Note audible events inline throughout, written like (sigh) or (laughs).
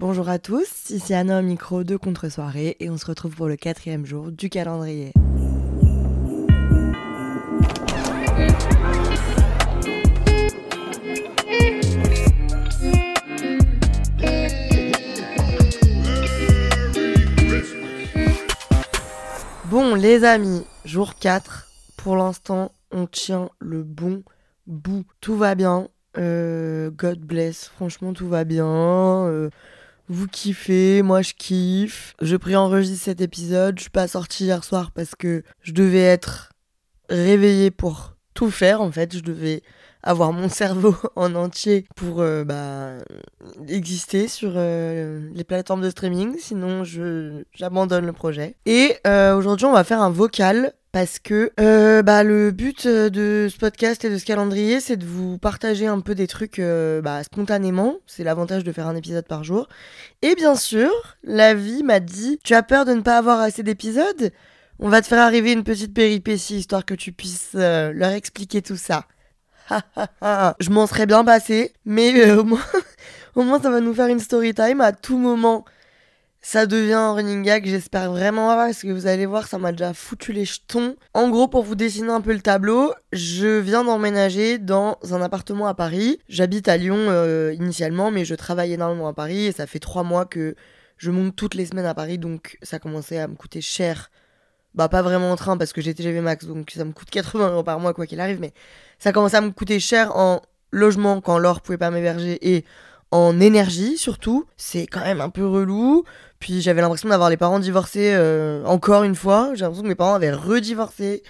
Bonjour à tous, ici Anna au micro de Contre-soirée et on se retrouve pour le quatrième jour du calendrier. Bon les amis, jour 4, pour l'instant on tient le bon bout, tout va bien, Euh, God bless, franchement tout va bien, Euh, vous kiffez, moi je kiffe, je préenregistre cet épisode, je suis pas sortie hier soir parce que je devais être réveillée pour tout faire en fait, je devais avoir mon (laughs) cerveau en entier pour euh, bah, exister sur euh, les plateformes de streaming, sinon j'abandonne le projet. Et euh, aujourd'hui on va faire un vocal parce que euh, bah, le but euh, de ce podcast et de ce calendrier c'est de vous partager un peu des trucs euh, bah, spontanément, c'est l'avantage de faire un épisode par jour. Et bien sûr, la vie m'a dit, tu as peur de ne pas avoir assez d'épisodes? On va te faire arriver une petite péripétie histoire que tu puisses leur expliquer tout ça. je m'en serais bien passé, mais au, moins, (laughs) au moins ça va nous faire une story time à tout moment. Ça devient un running gag, j'espère vraiment pas, parce que vous allez voir, ça m'a déjà foutu les jetons. En gros, pour vous dessiner un peu le tableau, je viens d'emménager dans un appartement à Paris. J'habite à Lyon euh, initialement, mais je travaille énormément à Paris et ça fait trois mois que je monte toutes les semaines à Paris, donc ça commençait à me coûter cher. Bah pas vraiment en train parce que j'ai TGV Max, donc ça me coûte 80 euros par mois quoi qu'il arrive, mais ça commençait à me coûter cher en logement quand Laure pouvait pas m'héberger et en énergie surtout. C'est quand même un peu relou. Puis j'avais l'impression d'avoir les parents divorcés euh, encore une fois. J'ai l'impression que mes parents avaient redivorcé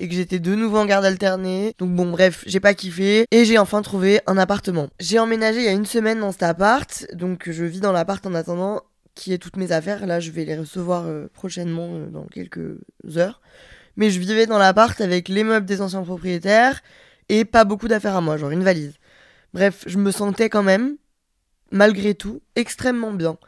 et que j'étais de nouveau en garde alternée. Donc bon bref, j'ai pas kiffé et j'ai enfin trouvé un appartement. J'ai emménagé il y a une semaine dans cet appart, donc je vis dans l'appart en attendant qui est toutes mes affaires. Là, je vais les recevoir euh, prochainement euh, dans quelques heures. Mais je vivais dans l'appart avec les meubles des anciens propriétaires et pas beaucoup d'affaires à moi, genre une valise. Bref, je me sentais quand même, malgré tout, extrêmement bien.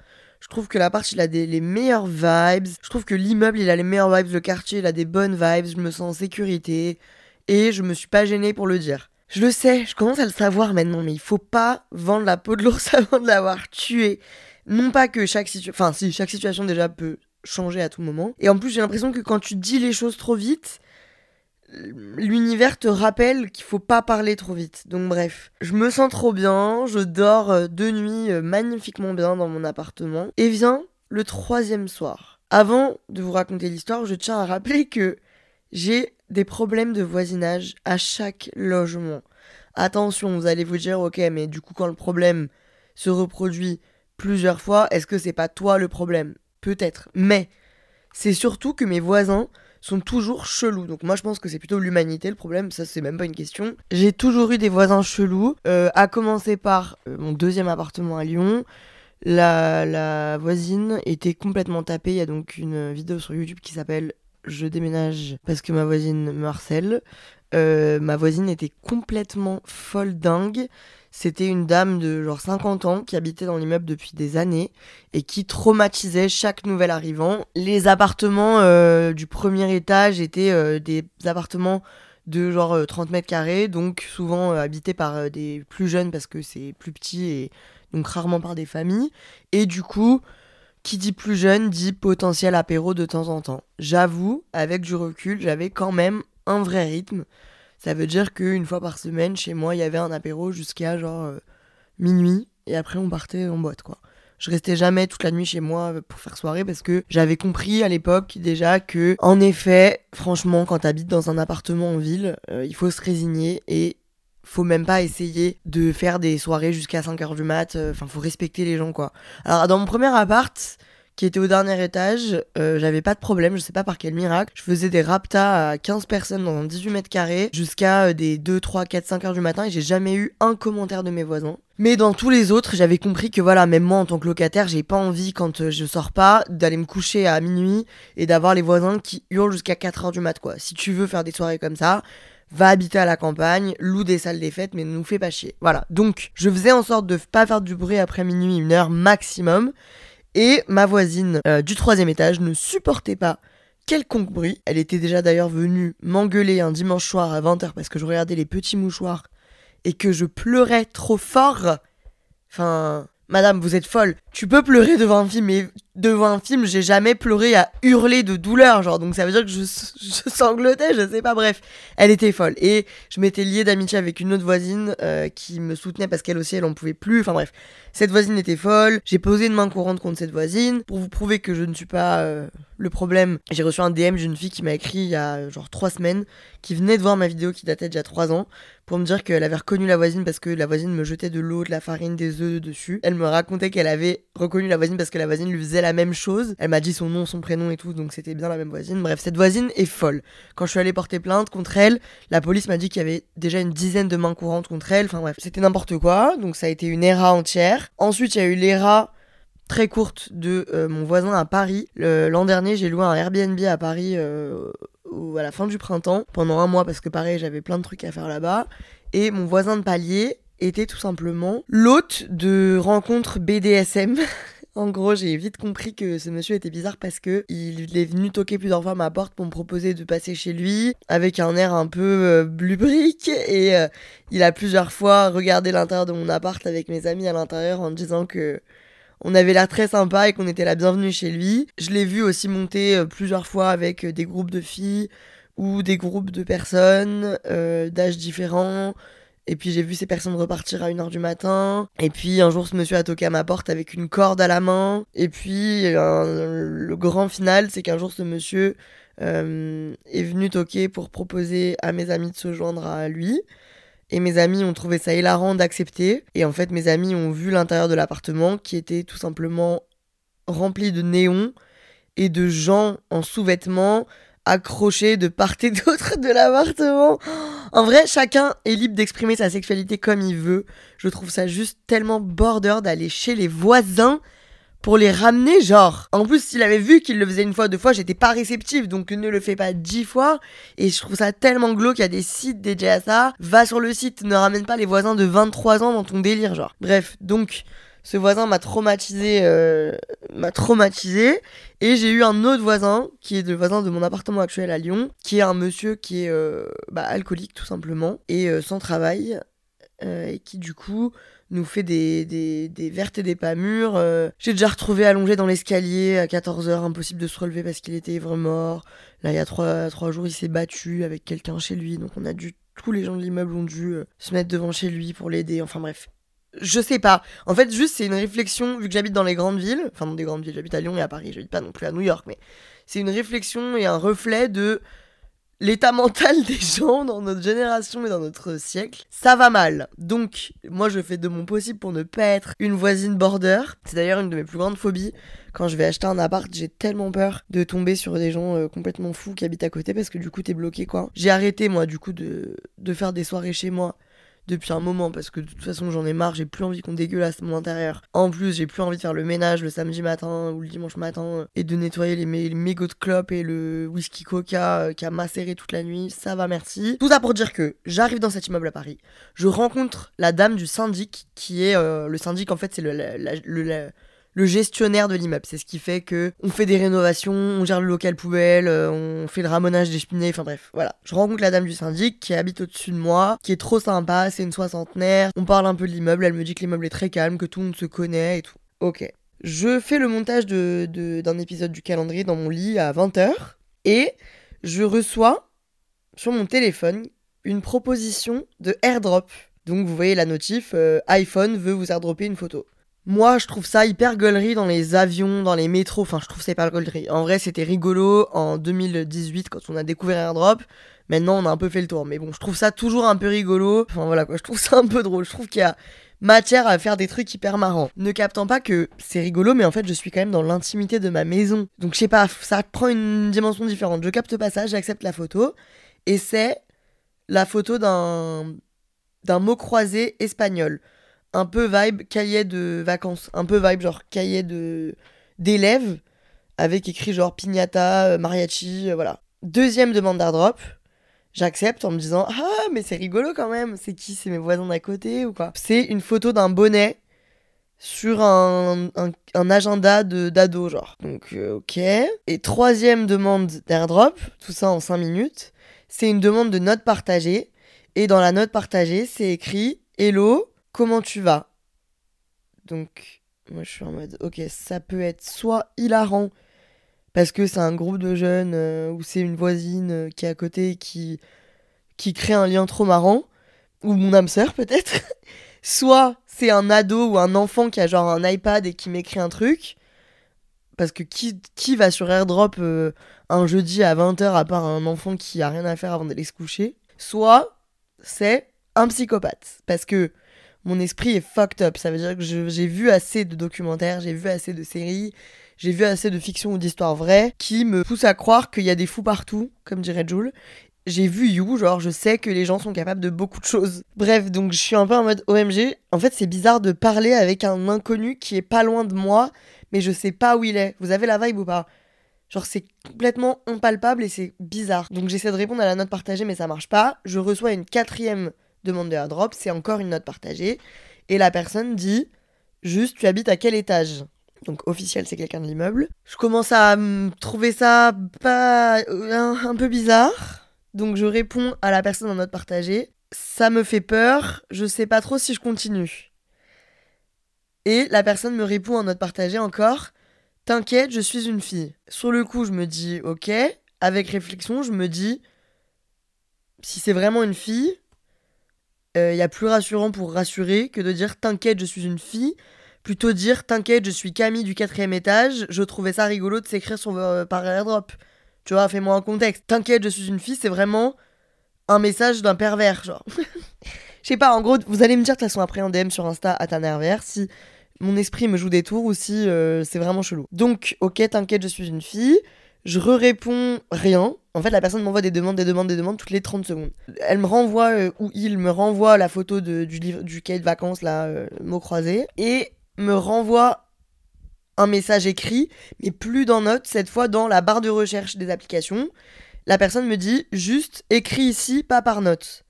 Je trouve que l'appart, il a des, les meilleures vibes. Je trouve que l'immeuble, il a les meilleures vibes. Le quartier, il a des bonnes vibes. Je me sens en sécurité. Et je me suis pas gênée pour le dire. Je le sais, je commence à le savoir maintenant, mais il faut pas vendre la peau de l'ours (laughs) avant de l'avoir tué. Non pas que chaque situation... Enfin, si, chaque situation déjà peut changer à tout moment. Et en plus, j'ai l'impression que quand tu dis les choses trop vite, l'univers te rappelle qu'il faut pas parler trop vite. Donc bref, je me sens trop bien, je dors euh, de nuit euh, magnifiquement bien dans mon appartement. Et vient le troisième soir. Avant de vous raconter l'histoire, je tiens à rappeler que j'ai des problèmes de voisinage à chaque logement. Attention, vous allez vous dire, ok, mais du coup, quand le problème se reproduit plusieurs fois, est-ce que c'est pas toi le problème? Peut-être. Mais c'est surtout que mes voisins sont toujours chelous. Donc moi je pense que c'est plutôt l'humanité le problème, ça c'est même pas une question. J'ai toujours eu des voisins chelous, euh, à commencer par euh, mon deuxième appartement à Lyon. La, la voisine était complètement tapée, il y a donc une vidéo sur YouTube qui s'appelle Je déménage parce que ma voisine me harcèle. Euh, ma voisine était complètement folle dingue. C'était une dame de genre 50 ans qui habitait dans l'immeuble depuis des années et qui traumatisait chaque nouvel arrivant. Les appartements euh, du premier étage étaient euh, des appartements de genre euh, 30 mètres carrés, donc souvent habités par des plus jeunes parce que c'est plus petit et donc rarement par des familles. Et du coup, qui dit plus jeune dit potentiel apéro de temps en temps. J'avoue, avec du recul, j'avais quand même un vrai rythme. Ça veut dire qu'une fois par semaine, chez moi, il y avait un apéro jusqu'à genre euh, minuit. Et après, on partait en boîte, quoi. Je restais jamais toute la nuit chez moi euh, pour faire soirée parce que j'avais compris à l'époque déjà que, en effet, franchement, quand t'habites dans un appartement en ville, euh, il faut se résigner et faut même pas essayer de faire des soirées jusqu'à 5h du mat. Enfin, faut respecter les gens, quoi. Alors, dans mon premier appart, qui était au dernier étage. Euh, j'avais pas de problème, je sais pas par quel miracle. Je faisais des raptas à 15 personnes dans un 18 mètres carrés jusqu'à euh, des 2, 3, 4, 5 heures du matin et j'ai jamais eu un commentaire de mes voisins. Mais dans tous les autres, j'avais compris que voilà, même moi en tant que locataire, j'ai pas envie quand euh, je sors pas d'aller me coucher à minuit et d'avoir les voisins qui hurlent jusqu'à 4 heures du mat quoi. Si tu veux faire des soirées comme ça, va habiter à la campagne, loue des salles des fêtes, mais ne nous fais pas chier. Voilà. Donc, je faisais en sorte de pas faire du bruit après minuit, une heure maximum. Et ma voisine euh, du troisième étage ne supportait pas quelconque bruit. Elle était déjà d'ailleurs venue m'engueuler un dimanche soir à 20h parce que je regardais les petits mouchoirs et que je pleurais trop fort. Enfin, Madame, vous êtes folle. Tu peux pleurer devant un film, mais devant un film, j'ai jamais pleuré à hurler de douleur, genre. Donc ça veut dire que (laughs) je, sanglotais, je sais pas. Bref, elle était folle. Et je m'étais liée d'amitié avec une autre voisine euh, qui me soutenait parce qu'elle aussi, elle en pouvait plus. Enfin bref, cette voisine était folle. J'ai posé une main courante contre cette voisine pour vous prouver que je ne suis pas euh, le problème. J'ai reçu un DM d'une fille qui m'a écrit il y a genre trois semaines, qui venait de voir ma vidéo qui datait a trois ans pour me dire qu'elle avait reconnu la voisine parce que la voisine me jetait de l'eau, de la farine, des œufs dessus. Elle me racontait qu'elle avait reconnu la voisine parce que la voisine lui faisait la même chose. Elle m'a dit son nom, son prénom et tout, donc c'était bien la même voisine. Bref, cette voisine est folle. Quand je suis allée porter plainte contre elle, la police m'a dit qu'il y avait déjà une dizaine de mains courantes contre elle. Enfin bref, c'était n'importe quoi. Donc ça a été une ERA entière. Ensuite, il y a eu l'ERA très courte de euh, mon voisin à Paris. L'an dernier, j'ai loué un Airbnb à Paris euh, à la fin du printemps pendant un mois parce que pareil, j'avais plein de trucs à faire là-bas. Et mon voisin de palier était tout simplement l'hôte de rencontres BDSM. (laughs) En gros, j'ai vite compris que ce monsieur était bizarre parce que il est venu toquer plusieurs fois à ma porte pour me proposer de passer chez lui avec un air un peu euh, blubrique et euh, il a plusieurs fois regardé l'intérieur de mon appart avec mes amis à l'intérieur en disant que on avait l'air très sympa et qu'on était la bienvenue chez lui. Je l'ai vu aussi monter euh, plusieurs fois avec des groupes de filles ou des groupes de personnes euh, d'âges différents. Et puis j'ai vu ces personnes repartir à 1h du matin. Et puis un jour ce monsieur a toqué à ma porte avec une corde à la main. Et puis le grand final, c'est qu'un jour ce monsieur euh, est venu toquer pour proposer à mes amis de se joindre à lui. Et mes amis ont trouvé ça hilarant d'accepter. Et en fait mes amis ont vu l'intérieur de l'appartement qui était tout simplement rempli de néons et de gens en sous-vêtements accrochés de part et (laughs) d'autre de l'appartement. En vrai, chacun est libre d'exprimer sa sexualité comme il veut. Je trouve ça juste tellement border d'aller chez les voisins pour les ramener, genre. En plus, s'il avait vu qu'il le faisait une fois, deux fois, j'étais pas réceptive, donc ne le fais pas dix fois. Et je trouve ça tellement glauque, il y a des sites dédiés à ça. Va sur le site, ne ramène pas les voisins de 23 ans dans ton délire, genre. Bref, donc, ce voisin m'a traumatisé, euh, m'a traumatisé. Et j'ai eu un autre voisin, qui est le voisin de mon appartement actuel à Lyon, qui est un monsieur qui est euh, bah, alcoolique tout simplement, et euh, sans travail, et qui du coup nous fait des, des, vertes et des pas mûres. j'ai déjà retrouvé allongé dans l'escalier à 14h, impossible de se relever parce qu'il était ivre mort. Là, il y a trois, trois jours, il s'est battu avec quelqu'un chez lui, donc on a dû, tous les gens de l'immeuble ont dû se mettre devant chez lui pour l'aider. Enfin bref, je sais pas. En fait, juste, c'est une réflexion, vu que j'habite dans les grandes villes, enfin dans des grandes villes, j'habite à Lyon et à Paris, j'habite pas non plus à New York, mais c'est une réflexion et un reflet de l'état mental (laughs) des gens dans notre génération et dans notre siècle. Ça va mal. Donc, moi, je fais de mon possible pour ne pas être une voisine border. C'est d'ailleurs une de mes plus grandes phobies. Quand je vais acheter un appart, j'ai tellement peur de tomber sur des gens euh, complètement fous qui habitent à côté parce que du coup, t'es bloqué, quoi. J'ai arrêté, moi, du coup, de, de faire des soirées chez moi depuis un moment parce que de toute façon j'en ai marre, j'ai plus envie qu'on dégueulasse mon intérieur. En plus, j'ai plus envie de faire le ménage le samedi matin ou le dimanche matin et de nettoyer les, mégots de clope et le whisky coca euh, qui a macéré toute la nuit. Ça va, merci. Tout ça pour dire que j'arrive dans cet immeuble à Paris, je rencontre la dame du syndic qui est euh, le syndic en fait c'est le, le le gestionnaire de l'immeuble. C'est ce qui fait que on fait des rénovations, on gère le local poubelle, euh, on fait le ramonage des cheminées, enfin bref, voilà. Je rencontre la dame du syndic qui habite au-dessus de moi, qui est trop sympa, c'est une soixantenaire. On parle un peu de l'immeuble, elle me dit que l'immeuble est très calme, que tout le monde se connaît et tout. Ok. Je fais le montage d'un de, épisode du calendrier dans mon lit à 20h et je reçois sur mon téléphone une proposition de airdrop. Donc vous voyez la notif, euh, iPhone veut vous airdropper une photo. Moi, je trouve ça hyper gueulerie dans les avions, dans les métros. Enfin, je trouve ça hyper gueulerie. En vrai, c'était rigolo en 2018 quand on a découvert AirDrop. Maintenant, on a un peu fait le tour. Mais bon, je trouve ça toujours un peu rigolo. Enfin, voilà quoi, je trouve ça un peu drôle. Je trouve qu'il y a matière à faire des trucs hyper marrants. Ne captant pas que c'est rigolo, mais en fait, je suis quand même dans l'intimité de ma maison. Donc, je sais pas, ça prend une dimension différente. Je capte pas ça, j'accepte la photo. Et c'est la photo d'un d'un mot croisé espagnol. Un peu vibe cahier de vacances. Un peu vibe genre cahier de d'élèves avec écrit genre piñata, euh, mariachi, euh, voilà. Deuxième demande d'airdrop. J'accepte en me disant Ah, mais c'est rigolo quand même. C'est qui? C'est mes voisins d'à côté ou quoi C'est une photo d'un bonnet sur un, un, agenda d'ado, genre. Donc, euh, ok. Et troisième demande d'airdrop, tout ça en 5 minutes. C'est une demande de note partagée. Et dans la note partagée, c'est écrit Hello, comment tu vas? Donc, moi je suis en mode Ok, ça peut être soit hilarant parce que c'est un groupe de jeunes euh, ou c'est une voisine euh, qui est à côté qui, qui crée un lien trop marrant, ou mon âme sœur peut-être, (laughs) soit c'est un ado ou un enfant qui a genre un iPad et qui m'écrit un truc, parce que qui, qui va sur AirDrop euh, un jeudi à 20h à part un enfant qui a rien à faire avant d'aller se coucher, soit c'est un psychopathe, parce que mon esprit est fucked up, ça veut dire que j'ai vu assez de documentaires, j'ai vu assez de séries, j'ai vu assez de fiction ou d'histoires vraies qui me poussent à croire qu'il y a des fous partout, comme dirait Jules. J'ai vu You, genre je sais que les gens sont capables de beaucoup de choses. Bref, donc je suis un peu en mode OMG. En fait, c'est bizarre de parler avec un inconnu qui est pas loin de moi, mais je sais pas où il est. Vous avez la vibe ou pas? Genre c'est complètement impalpable et c'est bizarre. Donc j'essaie de répondre à la note partagée mais ça marche pas. Je reçois une quatrième demande de airdrop, c'est encore une note partagée. Et la personne dit juste tu habites à quel étage? Donc officiel, c'est quelqu'un de l'immeuble. Je commence à trouver ça pas un, peu bizarre. Donc je réponds à la personne en note partagée. Ça me fait peur, je sais pas trop si je continue. Et la personne me répond en note partagée encore T'inquiète, je suis une fille. Sur le coup, je me dis ok. Avec réflexion, je me dis si c'est vraiment une fille, il euh, y a plus rassurant pour rassurer que de dire T'inquiète, je suis une fille plutôt dire T'inquiète, je suis Camille du quatrième étage. Je trouvais ça rigolo de s'écrire sur, euh, par airdrop. Tu vois, fais-moi un contexte. T'inquiète, je suis une fille, c'est vraiment un message d'un pervers, genre. (laughs) Je sais pas, en gros, vous allez me dire de toute façon après en DM sur Insta à ta nervère si mon esprit me joue des tours ou si euh, c'est vraiment chelou. Donc, ok, t'inquiète, je suis une fille. Je re-réponds rien. En fait, la personne m'envoie des demandes, des demandes, des demandes toutes les 30 secondes. Elle me renvoie, euh, ou il me renvoie la photo du, livre, du cahier de vacances, là, mot croisé. Et me renvoie un message écrit, mais plus dans Notes, cette fois dans la barre de recherche des applications. La personne me dit juste écrit ici, pas par note.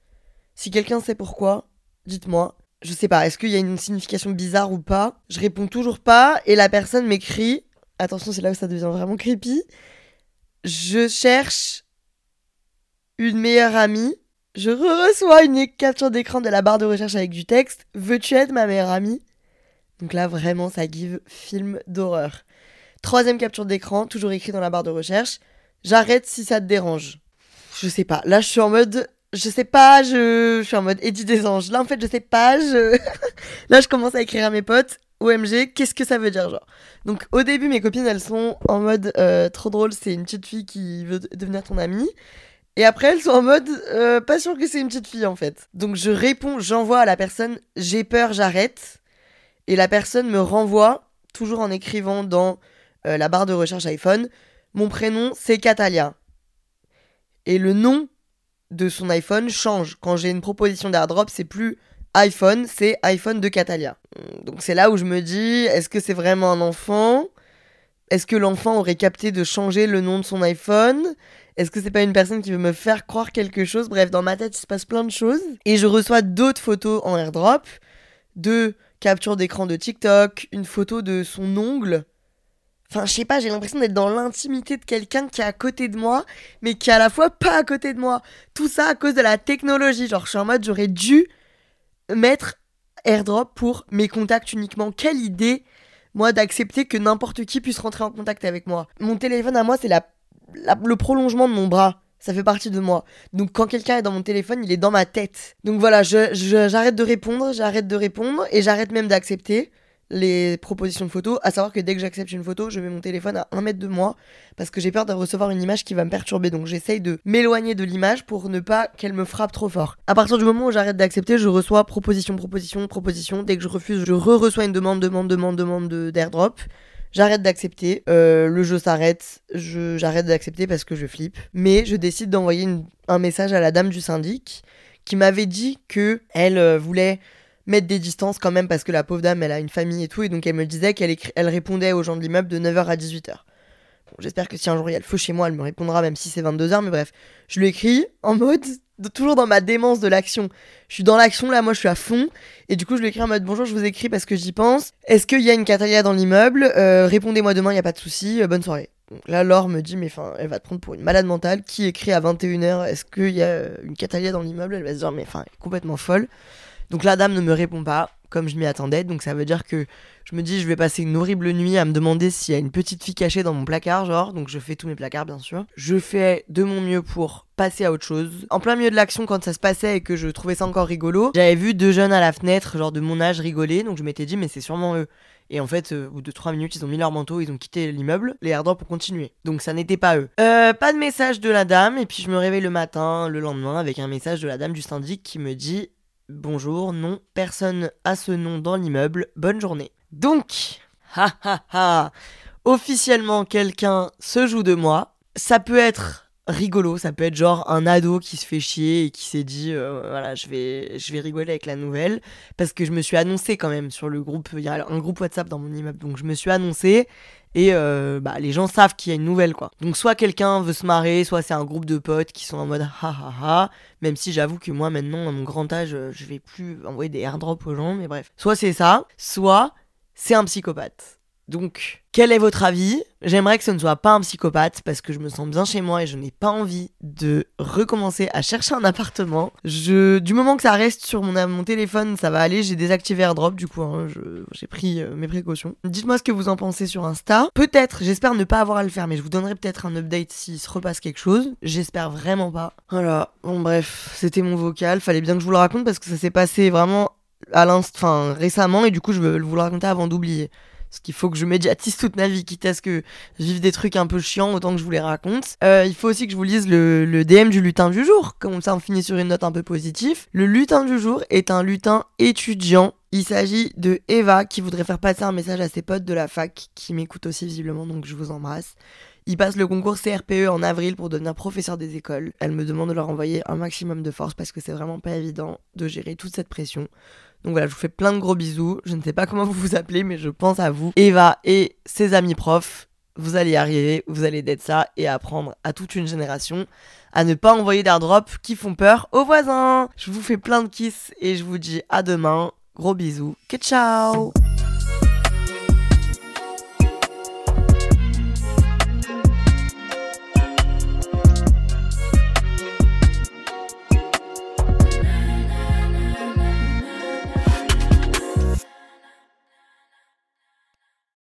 Si quelqu'un sait pourquoi, dites-moi. Je sais pas, est-ce qu'il y a une signification bizarre ou pas? Je réponds toujours pas et la personne m'écrit. Attention, c'est là où ça devient vraiment creepy. Je cherche une meilleure amie. Je reçois une capture d'écran de la barre de recherche avec du texte. Veux-tu être ma meilleure amie? Donc là, vraiment, ça give film d'horreur. Troisième capture d'écran, toujours écrit dans la barre de recherche. J'arrête si ça te dérange. Je sais pas. Là, je suis en mode. Je sais pas, je, suis en mode Eddie des anges. Là, en fait, je sais pas. Je... (laughs) là, je commence à écrire à mes potes. OMG, qu'est-ce que ça veut dire, genre? Donc, au début, mes copines, elles sont en mode euh, trop drôle, c'est une petite fille qui veut devenir ton amie. Et après, elles sont en mode euh, pas sûr que c'est une petite fille, en fait. Donc, je réponds, j'envoie à la personne j'ai peur, j'arrête. Et la personne me renvoie, toujours en écrivant dans euh, la barre de recherche iPhone, mon prénom c'est Catalia. Et le nom de son iPhone change. Quand j'ai une proposition d'airdrop, c'est plus iPhone, c'est iPhone de Catalia. Donc c'est là où je me dis, est-ce que c'est vraiment un enfant? Est-ce que l'enfant aurait capté de changer le nom de son iPhone? Est-ce que c'est pas une personne qui veut me faire croire quelque chose? Bref, dans ma tête, il se passe plein de choses. Et je reçois d'autres photos en airdrop de capture d'écran de TikTok, une photo de son ongle. Enfin, je sais pas, j'ai l'impression d'être dans l'intimité de quelqu'un qui est à côté de moi, mais qui est à la fois pas à côté de moi. Tout ça à cause de la technologie. Genre, je suis en mode, j'aurais dû mettre airdrop pour mes contacts uniquement. Quelle idée, moi, d'accepter que n'importe qui puisse rentrer en contact avec moi. Mon téléphone à moi, c'est la, le prolongement de mon bras ça fait partie de moi. Donc quand quelqu'un est dans mon téléphone, il est dans ma tête. Donc voilà, j'arrête je, j'arrête de répondre, j'arrête de répondre et j'arrête même d'accepter. Les propositions de photos, à savoir que dès que j'accepte une photo, je mets mon téléphone à un mètre de moi parce que j'ai peur de recevoir une image qui va me perturber. Donc j'essaye de m'éloigner de l'image pour ne pas qu'elle me frappe trop fort. À partir du moment où j'arrête d'accepter, je reçois proposition, proposition, proposition. Dès que je refuse, je re-reçois une demande, demande, demande, demande d'airdrop. J'arrête d'accepter, euh, le jeu s'arrête, j'arrête d'accepter parce que je flippe. Mais je décide d'envoyer un message à la dame du syndic qui m'avait dit que elle euh, voulait mettre des distances quand même parce que la pauvre dame elle a une famille et tout et donc elle me disait qu'elle elle répondait aux gens de l'immeuble de 9h à 18h. J'espère que si un jour il y a le feu chez moi, elle me répondra même si c'est 22h mais bref, je lui écris en mode toujours dans ma démence de l'action. Je suis dans l'action là, moi je suis à fond et du coup je lui écris en mode bonjour, je vous écris parce que j'y pense. Est-ce qu'il y a une Catalia dans l'immeuble? Euh, Répondez-moi demain, il y a pas de souci. Euh, bonne soirée. Donc là, Laure me dit, mais enfin, elle va te prendre pour une malade mentale. Qui écrit à 21h Est-ce qu'il y a une Catalia dans l'immeuble? Elle va se dire, mais enfin, complètement folle. Donc la dame ne me répond pas, comme je m'y attendais. Donc ça veut dire que je me dis, je vais passer une horrible nuit à me demander s'il y a une petite fille cachée dans mon placard, genre. Donc je fais tous mes placards, bien sûr. Je fais de mon mieux pour passer à autre chose. En plein milieu de l'action, quand ça se passait et que je trouvais ça encore rigolo, j'avais vu deux jeunes à la fenêtre, genre de mon âge, rigoler. Donc je m'étais dit, mais c'est sûrement eux. Et en fait, euh, au bout de 3 minutes, ils ont mis leur manteau, ils ont quitté l'immeuble, les airdrops pour continuer. Donc ça n'était pas eux. Euh, pas de message de la dame, et puis je me réveille le matin, le lendemain, avec un message de la dame du syndic qui me dit Bonjour, non, personne a ce nom dans l'immeuble, bonne journée. Donc, ha ha ha, officiellement quelqu'un se joue de moi. Ça peut être rigolo. Ça peut être genre un ado qui se fait chier et qui s'est dit euh, voilà, je vais, je vais rigoler avec la nouvelle. Parce que je me suis annoncé quand même sur le groupe. Il y a un groupe WhatsApp dans mon immeuble. Donc je me suis annoncé. Et euh, bah, les gens savent qu'il y a une nouvelle quoi. Donc soit quelqu'un veut se marrer, soit c'est un groupe de potes qui sont en mode ha ha ha. Même si j'avoue que moi maintenant à mon grand âge, je vais plus envoyer des airdrops aux gens, mais bref. Soit c'est ça, soit c'est un psychopathe. Donc, quel est votre avis? J'aimerais que ce ne soit pas un psychopathe parce que je me sens bien chez moi et je n'ai pas envie de recommencer à chercher un appartement. Je, du moment que ça reste sur mon, mon téléphone, ça va aller. J'ai désactivé AirDrop du coup, hein, j'ai pris euh, mes précautions. Dites-moi ce que vous en pensez sur Insta. Peut-être, j'espère ne pas avoir à le faire, mais je vous donnerai peut-être un update s'il se repasse quelque chose. J'espère vraiment pas. Voilà. Bon bref, c'était mon vocal. Fallait bien que je vous le raconte parce que ça s'est passé vraiment à l'instant, récemment et du coup je veux vous le raconter avant d'oublier. Parce qu'il faut que je médiatise toute ma vie, quitte à ce que je vive des trucs un peu chiants autant que je vous les raconte. Euh, il faut aussi que je vous lise le, le, DM du lutin du jour. Comme ça, on finit sur une note un peu positive. Le lutin du jour est un lutin étudiant. Il s'agit de Eva qui voudrait faire passer un message à ses potes de la fac qui m'écoutent aussi visiblement, donc je vous embrasse. Il passe le concours CRPE en avril pour devenir professeur des écoles. Elle me demande de leur envoyer un maximum de force parce que c'est vraiment pas évident de gérer toute cette pression. Donc voilà, je vous fais plein de gros bisous. Je ne sais pas comment (laughs) vous vous appelez, mais je pense à vous. Eva et ses amis profs. Vous allez y arriver, vous allez d'être ça et apprendre à toute une génération à ne pas envoyer d'airdrops qui font peur aux voisins. Je vous fais plein de kiss et je vous dis à demain. Gros bisous. Que ciao